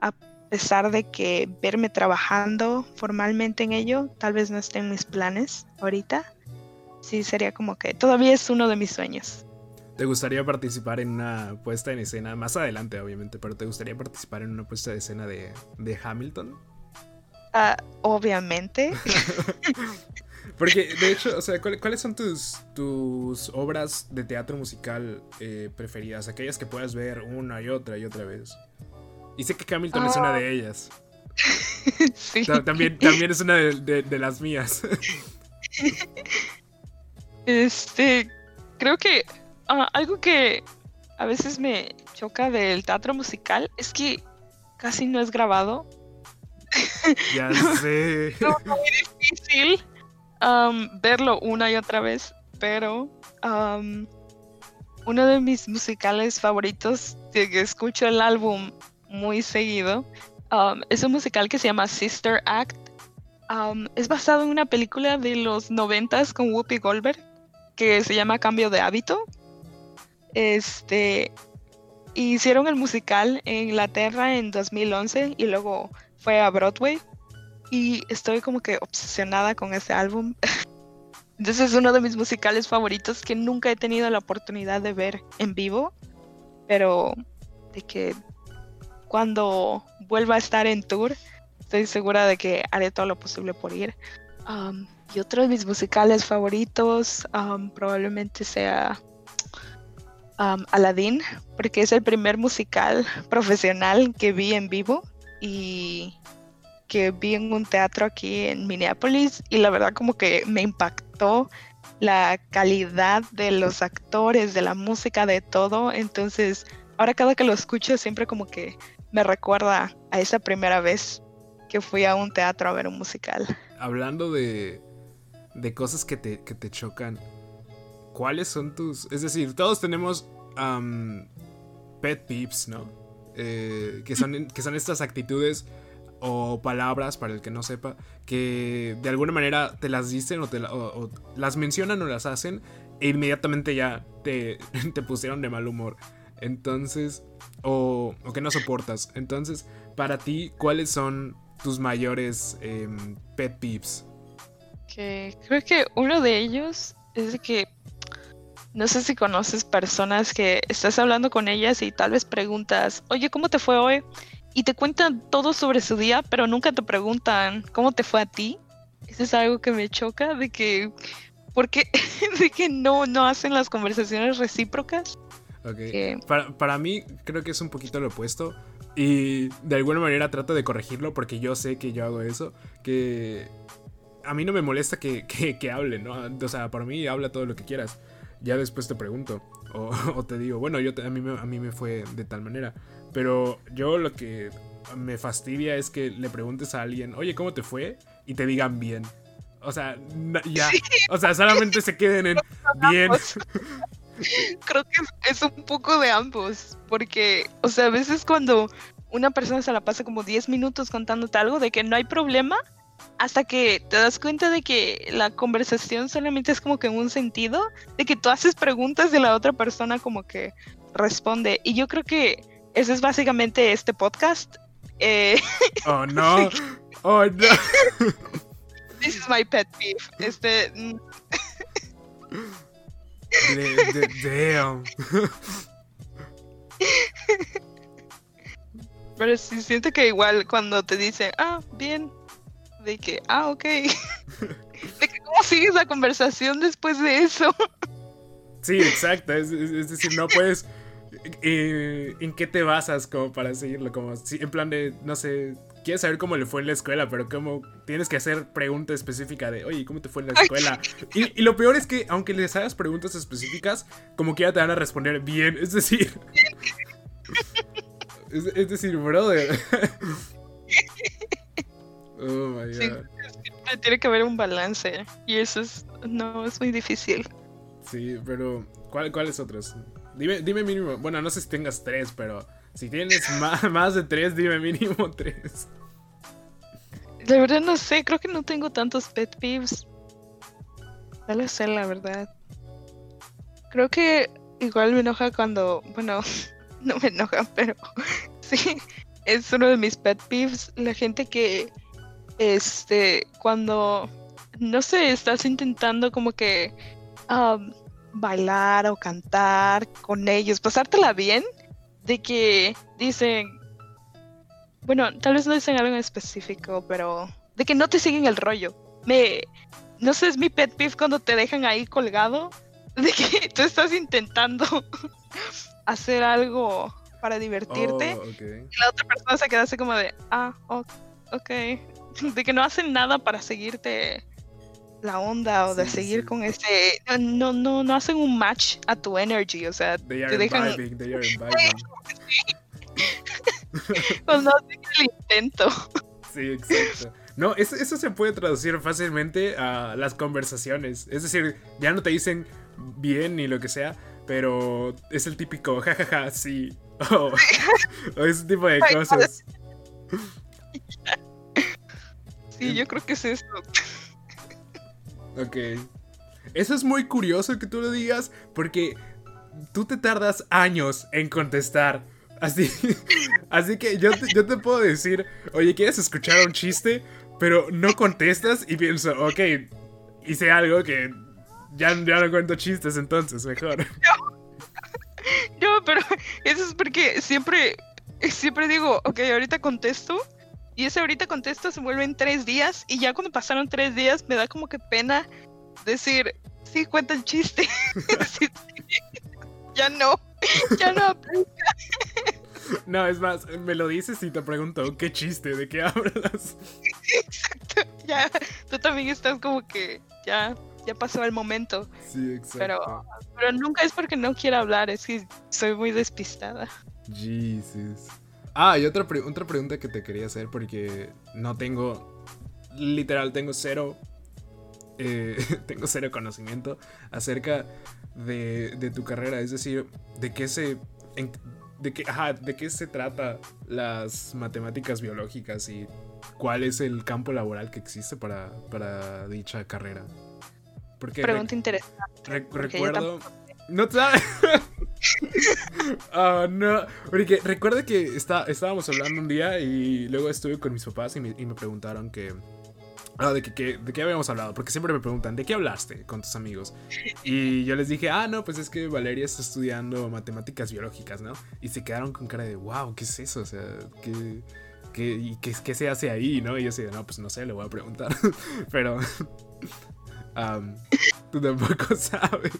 Speaker 2: A pesar de que verme trabajando formalmente en ello, tal vez no esté en mis planes ahorita. Sí, sería como que todavía es uno de mis sueños.
Speaker 1: ¿Te gustaría participar en una puesta en escena, más adelante obviamente, pero te gustaría participar en una puesta de escena de, Hamilton?
Speaker 2: Ah, obviamente.
Speaker 1: Porque, de hecho, o sea, ¿cuáles son tus, tus obras de teatro musical eh, preferidas? Aquellas que puedas ver una y otra y otra vez. Y sé que Hamilton es una de ah. ellas.
Speaker 2: sí.
Speaker 1: También, también es una de las mías.
Speaker 2: este, creo que Ah, algo que a veces me choca del teatro musical es que casi no es grabado.
Speaker 1: Ya sé.
Speaker 2: es muy difícil verlo una y otra vez, pero uno de mis musicales favoritos, que escucho el álbum muy seguido, es un musical que se llama Sister Act. es basado en una película de los noventas con Whoopi Goldberg que se llama Cambio de Hábito. Este, hicieron el musical en Inglaterra en 2011 y luego fue a Broadway. Y estoy como que obsesionada con ese álbum. Entonces es uno de mis musicales favoritos que nunca he tenido la oportunidad de ver en vivo. Pero de que cuando vuelva a estar en tour, estoy segura de que haré todo lo posible por ir. Y otro de mis musicales favoritos probablemente sea Aladdin, porque es el primer musical profesional que vi en vivo y que vi en un teatro aquí en Minneapolis y la verdad como que me impactó la calidad de los actores, de la música, de todo. Entonces, ahora cada que lo escucho siempre como que me recuerda a esa primera vez que fui a un teatro a ver un musical.
Speaker 1: Hablando de, de cosas que te, que te chocan, ¿cuáles son tus... Es decir, todos tenemos pet peeves, ¿no? Eh, que, son, que son estas actitudes o palabras, para el que no sepa, que de alguna manera te las dicen o, te las mencionan o las hacen e inmediatamente ya te, te pusieron de mal humor. Entonces, o, o, que no soportas. Entonces, para ti, ¿cuáles son tus mayores em, pet peeves?
Speaker 2: Que creo que uno de ellos es de que no sé si conoces personas que estás hablando con ellas y tal vez preguntas, oye, ¿cómo te fue hoy? Y te cuentan todo sobre su día, pero nunca te preguntan cómo te fue a ti. Eso es algo que me choca, de que, ¿por qué? de que no, no hacen las conversaciones recíprocas.
Speaker 1: Ok. Para, para mí creo que es un poquito lo opuesto. Y de alguna manera trato de corregirlo porque yo sé que yo hago eso. Que a mí no me molesta que, que, que hablen, ¿no? O sea, por mí habla todo lo que quieras ya después te pregunto. O, te digo, bueno, yo a, mí me, a mí me fue de tal manera. Pero yo lo que me fastidia es que le preguntes a alguien, oye, ¿cómo te fue? Y te digan bien. O sea, ya. O sea, solamente se queden en bien.
Speaker 2: Creo que es un poco de ambos. Porque, o sea, a veces cuando una persona se la pasa como 10 minutos contándote algo de que no hay problema, hasta que te das cuenta de que la conversación solamente es como que en un sentido, de que tú haces preguntas de la otra persona como que responde. Y yo creo que ese es básicamente este podcast. Eh,
Speaker 1: oh no, oh no.
Speaker 2: This is my pet peeve. Este.
Speaker 1: Damn.
Speaker 2: Pero sí siento que igual cuando te dicen, ah, bien, de que, ah, ok. de que, ¿cómo sigues la conversación después de eso?
Speaker 1: sí, exacto. Es, decir, no puedes. Eh, ¿En qué te basas como para seguirlo? Como en plan de, no sé, quieres saber cómo le fue en la escuela, pero como tienes que hacer pregunta específica de, oye, ¿cómo te fue en la escuela? Y, lo peor es que, aunque les hagas preguntas específicas, como que ya te van a responder bien. Es decir, es, es decir, brother. Oh my god.
Speaker 2: tiene que haber un balance. Y eso es no, es muy difícil.
Speaker 1: Sí, pero ¿cuál, ¿cuáles otros? Dime, dime mínimo, bueno, no sé si tengas tres, pero si tienes más, de tres, dime mínimo tres.
Speaker 2: De verdad no sé, creo que no tengo tantos pet peeves. No lo sé, la verdad. Creo que igual me enoja cuando, bueno, no me enoja, pero sí, es uno de mis pet peeves. La gente que, este, cuando, no sé, estás intentando como que bailar o cantar con ellos, pasártela bien, de que dicen, bueno, tal vez no dicen algo en específico, pero de que no te siguen el rollo. Me, no sé, es mi pet peeve cuando te dejan ahí colgado, de que tú estás intentando hacer algo para divertirte
Speaker 1: Oh,
Speaker 2: y la otra persona se queda así como de, ah, ok, de que no hacen nada para seguirte la onda o de
Speaker 1: Sí,
Speaker 2: seguir
Speaker 1: sí.
Speaker 2: con ese, no, no, no hacen un match a tu energy, o sea,
Speaker 1: They
Speaker 2: te
Speaker 1: are
Speaker 2: dejan
Speaker 1: vibing, they are
Speaker 2: cuando hacen el intento.
Speaker 1: Sí, exacto. No, eso, eso se puede traducir fácilmente a las conversaciones. Es decir, ya no te dicen bien ni lo que sea, pero es el típico jajaja, sí. O, ese tipo de cosas.
Speaker 2: Sí, yo creo que es eso.
Speaker 1: Ok. Eso es muy curioso que tú lo digas porque tú te tardas años en contestar. Así, así que yo te, yo te puedo decir, oye, ¿quieres escuchar un chiste? Pero no contestas y pienso, ok, hice algo que ya, no cuento chistes entonces, mejor.
Speaker 2: No, pero eso es porque siempre, siempre digo, ok, ahorita contesto. Y ese ahorita contesto se vuelve en tres días. Y ya cuando pasaron tres días me da como que pena decir, sí, cuenta el chiste. Sí, sí. ya no, ya no aplica.
Speaker 1: No, es más, me lo dices y te pregunto, ¿qué chiste? ¿De qué hablas?
Speaker 2: Exacto. Ya, tú también estás como que ya, ya pasó el momento.
Speaker 1: Sí, exacto.
Speaker 2: Pero, pero nunca es porque no quiera hablar, es que soy muy despistada.
Speaker 1: Jesus. Ah, y otra, pre- otra pregunta que te quería hacer porque no tengo, literal, tengo cero, eh, tengo cero conocimiento acerca de, de tu carrera, es decir, de qué se, en- de qué, ajá, de qué se trata las matemáticas biológicas y cuál es el campo laboral que existe para, para dicha carrera. Porque re-
Speaker 2: Pregunta interesante.
Speaker 1: Re-
Speaker 2: porque yo
Speaker 1: recuerdo. No sabes. Ah, no. Porque recuerdo que está, estábamos hablando un día y luego estuve con mis papás y me, preguntaron que. ah, de, que, de qué habíamos hablado. Porque siempre me preguntan, ¿de qué hablaste con tus amigos? Y yo les dije, ah, no, pues es que Valeria está estudiando matemáticas biológicas, ¿no? Y se quedaron con cara de, wow, ¿qué es eso? O sea, ¿qué, qué, y qué, se hace ahí, no? Y yo así, no, pues no sé, le voy a preguntar. Pero. tú tampoco sabes.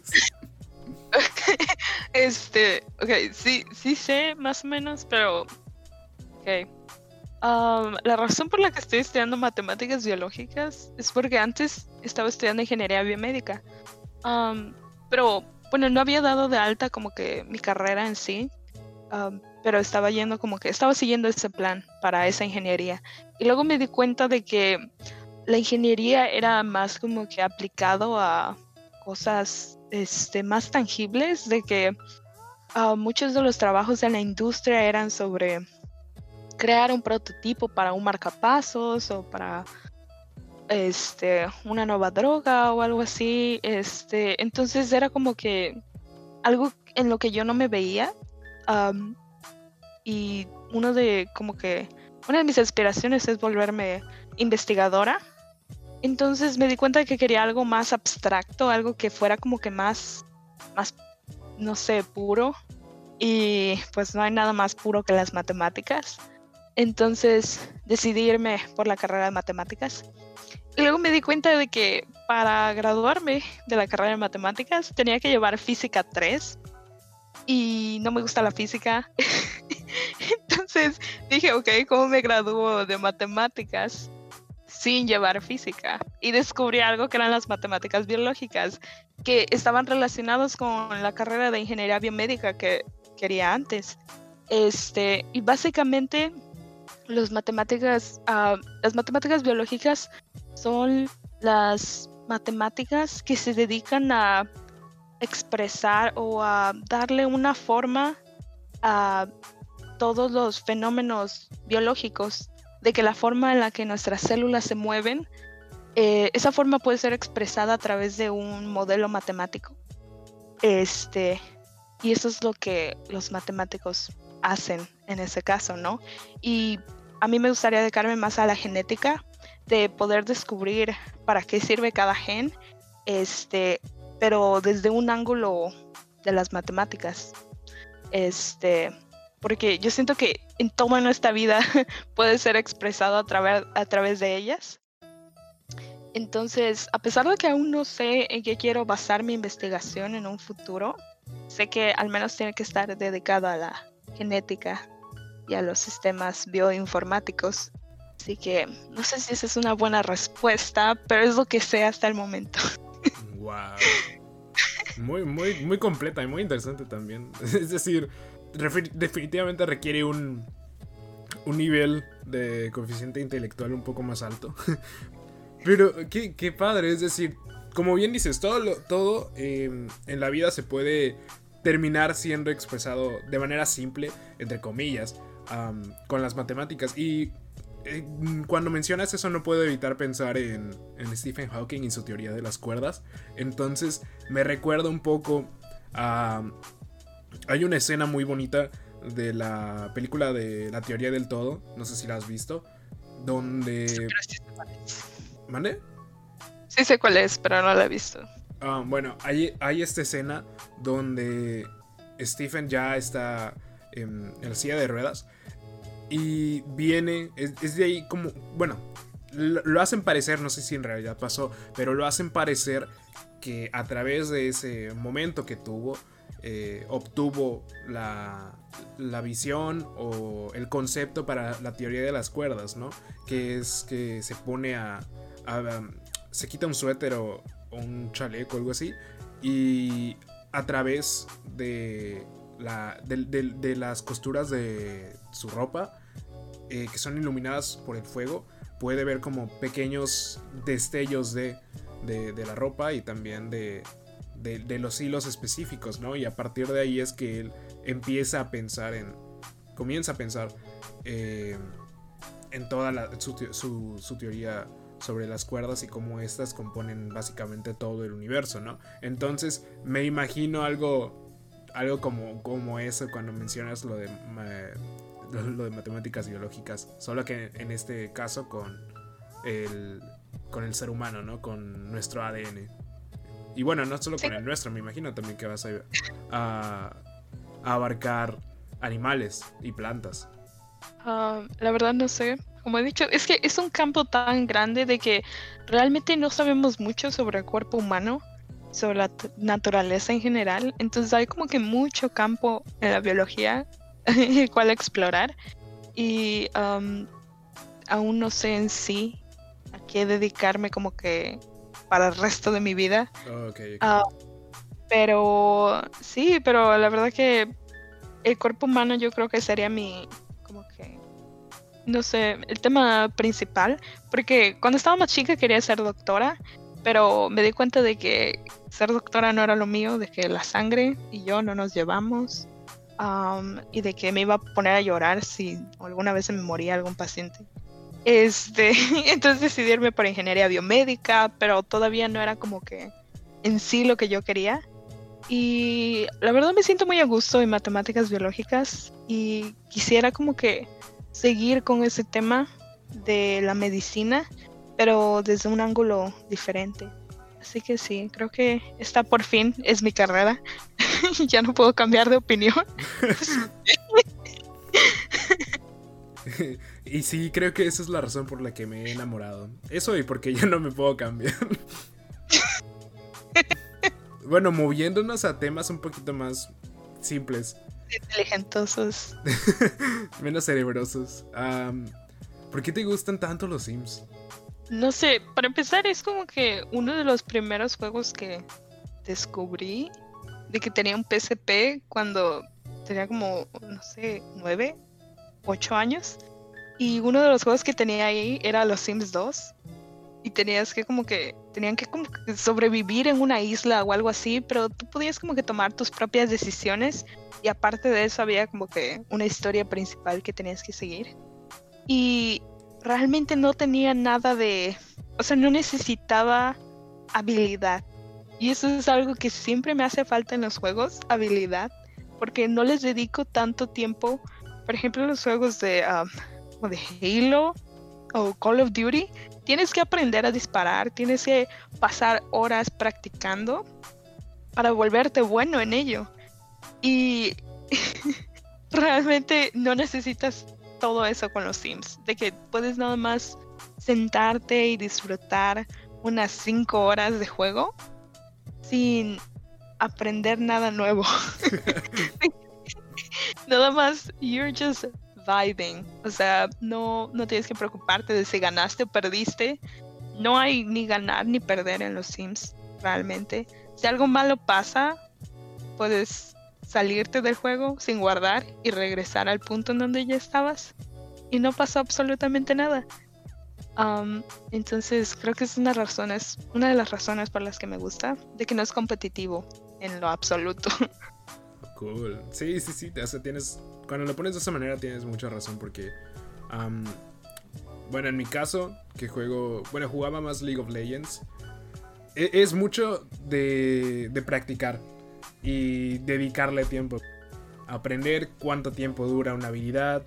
Speaker 2: Este, ok, sí, sí sé más o menos, pero. Ok. La razón por la que estoy estudiando matemáticas biológicas es porque antes estaba estudiando ingeniería biomédica. Pero, bueno, no había dado de alta como que mi carrera en sí. pero estaba yendo como que estaba siguiendo ese plan para esa ingeniería. Y luego me di cuenta de que la ingeniería era más como que aplicado a cosas este, más tangibles, de que ah, muchos de los trabajos de la industria eran sobre crear un prototipo para un marcapasos o para este, una nueva droga o algo así. Este, entonces era como que algo en lo que yo no me veía. am, y uno de como que una de mis aspiraciones es volverme investigadora. Entonces me di cuenta de que quería algo más abstracto, algo que fuera como que más, más, no sé, puro. Y pues no hay nada más puro que las matemáticas. Entonces decidí irme por la carrera de matemáticas. Y luego me di cuenta de que para graduarme de la carrera de matemáticas tenía que llevar física 3. Y no me gusta la física. Entonces dije, ok, ¿cómo me gradúo de matemáticas sin llevar física? Y descubrí algo que eran las matemáticas biológicas, que estaban relacionados con la carrera de ingeniería biomédica que quería antes. Este, y básicamente los matemáticas, ah, las matemáticas biológicas son las matemáticas que se dedican a expresar o a darle una forma a todos los fenómenos biológicos, de que la forma en la que nuestras células se mueven, eh, esa forma puede ser expresada a través de un modelo matemático. Este, y eso es lo que los matemáticos hacen en ese caso, ¿no? Y a mí me gustaría dedicarme más a la genética, de poder descubrir para qué sirve cada gen, este, pero desde un ángulo de las matemáticas. Este, porque yo siento que en toda nuestra vida puede ser expresado a través, a través de ellas. Entonces, a pesar de que aún no sé en qué quiero basar mi investigación en un futuro, sé que al menos tiene que estar dedicado a la genética y a los sistemas bioinformáticos. Así que no sé si esa es una buena respuesta, pero es lo que sé hasta el momento.
Speaker 1: Wow. Muy, muy, muy completa y muy interesante también. Es decir, definitivamente requiere un, un nivel de coeficiente intelectual un poco más alto. Pero qué, qué padre, es decir, como bien dices, todo, todo em, en la vida se puede terminar siendo expresado de manera simple, entre comillas, con las matemáticas. Y eh, cuando mencionas eso no puedo evitar pensar en, en, Stephen Hawking y su teoría de las cuerdas. Entonces me recuerda un poco a... Hay una escena muy bonita de la película de La teoría del todo, no sé si la has visto, donde...
Speaker 2: ¿Mande? Sí sé cuál es, pero no la he visto.
Speaker 1: Ah, bueno, hay, hay esta escena donde Stephen ya está en, la silla de ruedas y viene, es, de ahí como, bueno, lo, hacen parecer, no sé si en realidad pasó, pero lo hacen parecer que a través de ese momento que tuvo, eh, obtuvo la, la, visión o el concepto para la teoría de las cuerdas, ¿no? Que es que se pone a, se quita un suéter o, un chaleco o algo así y a través de, la, de, las costuras de su ropa eh, que son iluminadas por el fuego puede ver como pequeños destellos de, de la ropa y también de, de, los hilos específicos, ¿no? Y a partir de ahí es que él empieza a pensar en, comienza a pensar eh, en toda su, su, teoría sobre las cuerdas y cómo estas componen básicamente todo el universo, ¿no? Entonces me imagino algo, algo como, como eso cuando mencionas lo de, lo de matemáticas biológicas, solo que en este caso con el, con el ser humano, ¿no? Con nuestro ADN. Y bueno, no solo con el nuestro, me imagino también que vas a, abarcar animales y plantas.
Speaker 2: Ah, la verdad no sé. Como he dicho, es que es un campo tan grande de que realmente no sabemos mucho sobre el cuerpo humano, sobre la naturaleza en general. Entonces hay como que mucho campo en la biología el cual explorar. Y aún no sé en sí a qué dedicarme como que para el resto de mi vida. Ah, pero sí, pero la verdad que el cuerpo humano yo creo que sería mi, como que, no sé, el tema principal, porque cuando estaba más chica quería ser doctora, pero me di cuenta de que ser doctora no era lo mío, de que la sangre y yo no nos llevamos. y de que me iba a poner a llorar si alguna vez se me moría algún paciente. Este, entonces decidirme por ingeniería biomédica, pero todavía no era como que en sí lo que yo quería. Y la verdad me siento muy a gusto en matemáticas biológicas y quisiera como que seguir con ese tema de la medicina, pero desde un ángulo diferente. Así que sí, creo que esta por fin es mi carrera. ya no puedo cambiar de opinión.
Speaker 1: y sí, creo que esa es la razón por la que me he enamorado. Eso y porque ya no me puedo cambiar. bueno, moviéndonos a temas un poquito más simples.
Speaker 2: Inteligentosos.
Speaker 1: Menos cerebrosos. ¿Por qué te gustan tanto los Sims?
Speaker 2: No sé, para empezar es como que uno de los primeros juegos que descubrí de que tenía un PSP cuando tenía como, no sé, nueve 8 años. Y uno de los juegos que tenía ahí era los Sims 2. y tenías que como que tenían que como sobrevivir en una isla o algo así, pero tú podías como que tomar tus propias decisiones y aparte de eso había como que una historia principal que tenías que seguir. Y realmente no tenía nada de, o sea, no necesitaba habilidad. Y eso es algo que siempre me hace falta en los juegos, habilidad, porque no les dedico tanto tiempo. Por ejemplo, los juegos de, um, de Halo o Call of Duty, tienes que aprender a disparar, tienes que pasar horas practicando para volverte bueno en ello. Y realmente no necesitas todo eso con los Sims, de que puedes nada más sentarte y disfrutar unas 5 horas de juego sin aprender nada nuevo. nada más, you're just O sea, no, no tienes que preocuparte de si ganaste o perdiste. No hay ni ganar ni perder en los Sims, realmente. Si algo malo pasa, puedes salirte del juego sin guardar y regresar al punto en donde ya estabas. Y no pasó absolutamente nada. Um, entonces creo que es una, razón, es una de las razones por las que me gusta, de que no es competitivo en lo absoluto.
Speaker 1: Cool. Sí, sí, sí. O sea, tienes cuando lo pones de esa manera tienes mucha razón porque... bueno, en mi caso, que juego... Bueno, jugaba más League of Legends. E, es, mucho de, de practicar y dedicarle tiempo. Aprender cuánto tiempo dura una habilidad,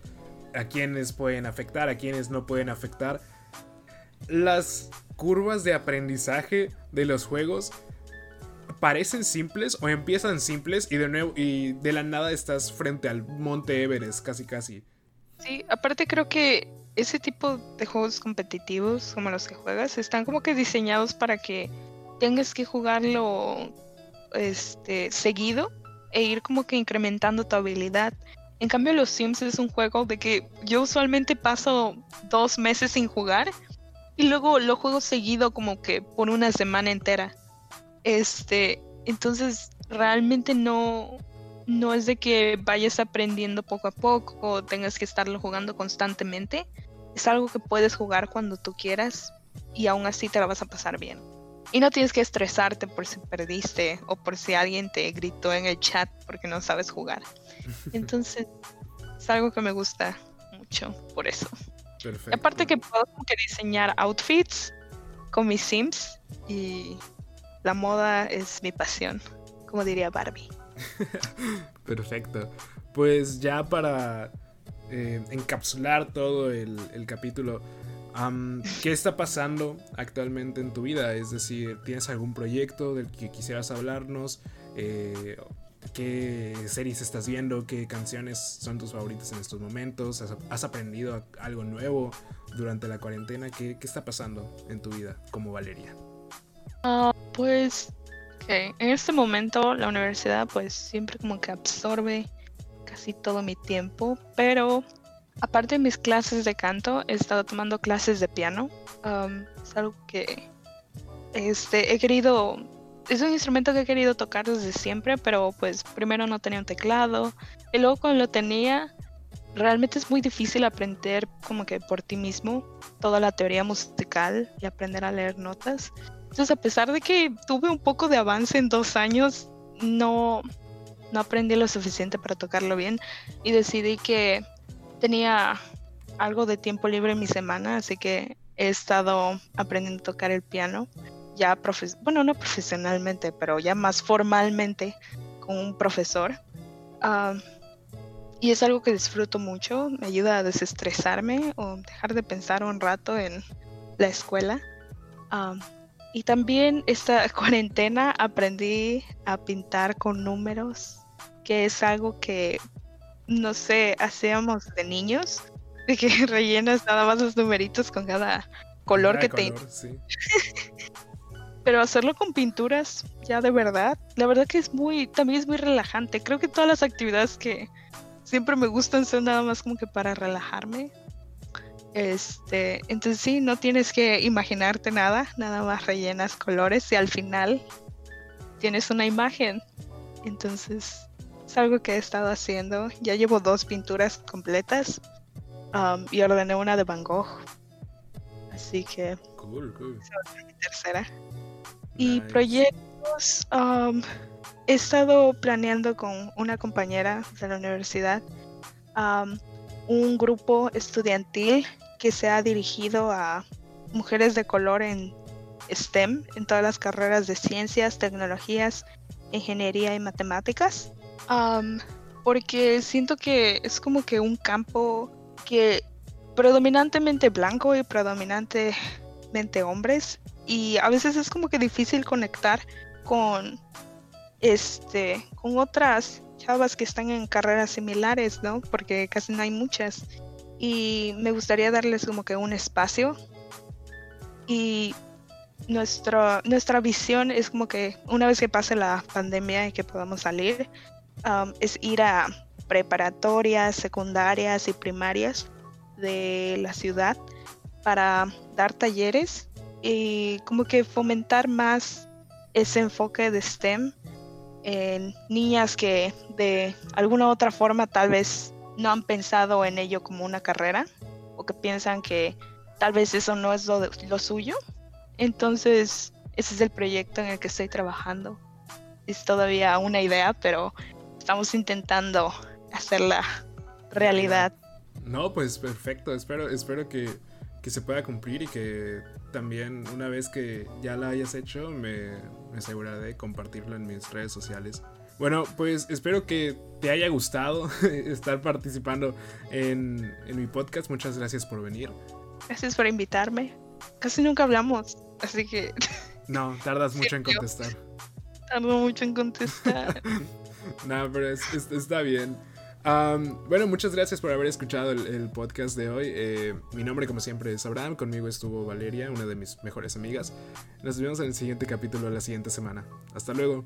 Speaker 1: a quienes pueden afectar, a quienes no pueden afectar. Las curvas de aprendizaje de los juegos parecen simples o empiezan simples y de nuevo y de la nada estás frente al monte Everest casi casi.
Speaker 2: Sí, aparte creo que ese tipo de juegos competitivos como los que juegas están como que diseñados para que tengas que jugarlo este seguido e ir como que incrementando tu habilidad. En cambio los Sims es un juego de que yo usualmente paso dos meses sin jugar y luego lo juego seguido como que por una semana entera. Este, entonces realmente no, no es de que vayas aprendiendo poco a poco o tengas que estarlo jugando constantemente. Es algo que puedes jugar cuando tú quieras y aún así te la vas a pasar bien. Y no tienes que estresarte por si perdiste o por si alguien te gritó en el chat porque no sabes jugar. Entonces, es algo que me gusta mucho por eso. Perfecto. aparte que puedo diseñar outfits con mis Sims y la moda es mi pasión, como diría Barbie.
Speaker 1: Perfecto. Pues ya para eh, encapsular todo el, capítulo, ¿qué está pasando actualmente en tu vida? Es decir, ¿tienes algún proyecto del que quisieras hablarnos? Eh, ¿Qué series estás viendo? ¿Qué canciones son tus favoritas en estos momentos? ¿Has, aprendido algo nuevo durante la cuarentena? ¿Qué, ¿Qué, está pasando en tu vida como Valeria?
Speaker 2: Ah, pues en este momento la universidad pues siempre como que absorbe casi todo mi tiempo, pero aparte de mis clases de canto he estado tomando clases de piano. es algo que este, he querido, es un instrumento que he querido tocar desde siempre, pero pues primero no tenía un teclado y luego cuando lo tenía realmente es muy difícil aprender como que por ti mismo toda la teoría musical y aprender a leer notas. Entonces, a pesar de que tuve un poco de avance en dos años, no, no aprendí lo suficiente para tocarlo bien y decidí que tenía algo de tiempo libre en mi semana, así que he estado aprendiendo a tocar el piano, ya bueno, no profesionalmente, pero ya más formalmente con un profesor. Ah, y es algo que disfruto mucho, me ayuda a desestresarme o dejar de pensar un rato en la escuela. Ah, y también esta cuarentena aprendí a pintar con números, que es algo que, no sé, hacíamos de niños, de que rellenas nada más los numeritos con cada color que te... Pero hacerlo con pinturas, ya de verdad, la verdad que es muy, también es muy relajante. Creo que todas las actividades que siempre me gustan son nada más como que para relajarme. Este, entonces sí, no tienes que imaginarte nada, nada más rellenas colores y al final tienes una imagen. Entonces es algo que he estado haciendo. Ya llevo dos pinturas completas um, y ordené una de Van Gogh. Así que.
Speaker 1: Cool, cool.
Speaker 2: mi tercera. Y proyectos. Um, he estado planeando con una compañera de la universidad um, un grupo estudiantil que se ha dirigido a mujeres de color en STEM, en todas las carreras de ciencias, tecnologías, ingeniería y matemáticas. Um, porque siento que es como que un campo que predominantemente blanco y predominantemente hombres y a veces es como que difícil conectar con este con otras chavas que están en carreras similares, ¿no? Porque casi no hay muchas y me gustaría darles como que un espacio. Y nuestra nuestra visión es como que una vez que pase la pandemia y que podamos salir um, es ir a preparatorias, secundarias y primarias de la ciudad para dar talleres y como que fomentar más ese enfoque de STEM en niñas que de alguna otra forma tal vez no han pensado en ello como una carrera o que piensan que tal vez eso no es lo, lo suyo. Entonces, ese es el proyecto en el que estoy trabajando. Es todavía una idea, pero estamos intentando hacerla realidad.
Speaker 1: No, pues perfecto. Espero, espero que, se pueda cumplir y que también una vez que ya la hayas hecho me, me aseguraré de compartirlo en mis redes sociales. Bueno, pues espero que te haya gustado estar participando en, en, mi podcast. Muchas gracias por venir.
Speaker 2: Gracias por invitarme. Casi nunca hablamos, así que...
Speaker 1: No, tardas mucho en contestar.
Speaker 2: Tardo mucho en contestar.
Speaker 1: no, pero está bien bueno, muchas gracias por haber escuchado el, podcast de hoy. Eh, mi nombre, como siempre, es Abraham. Conmigo estuvo Valeria, una de mis mejores amigas. Nos vemos en el siguiente capítulo la siguiente semana. Hasta luego.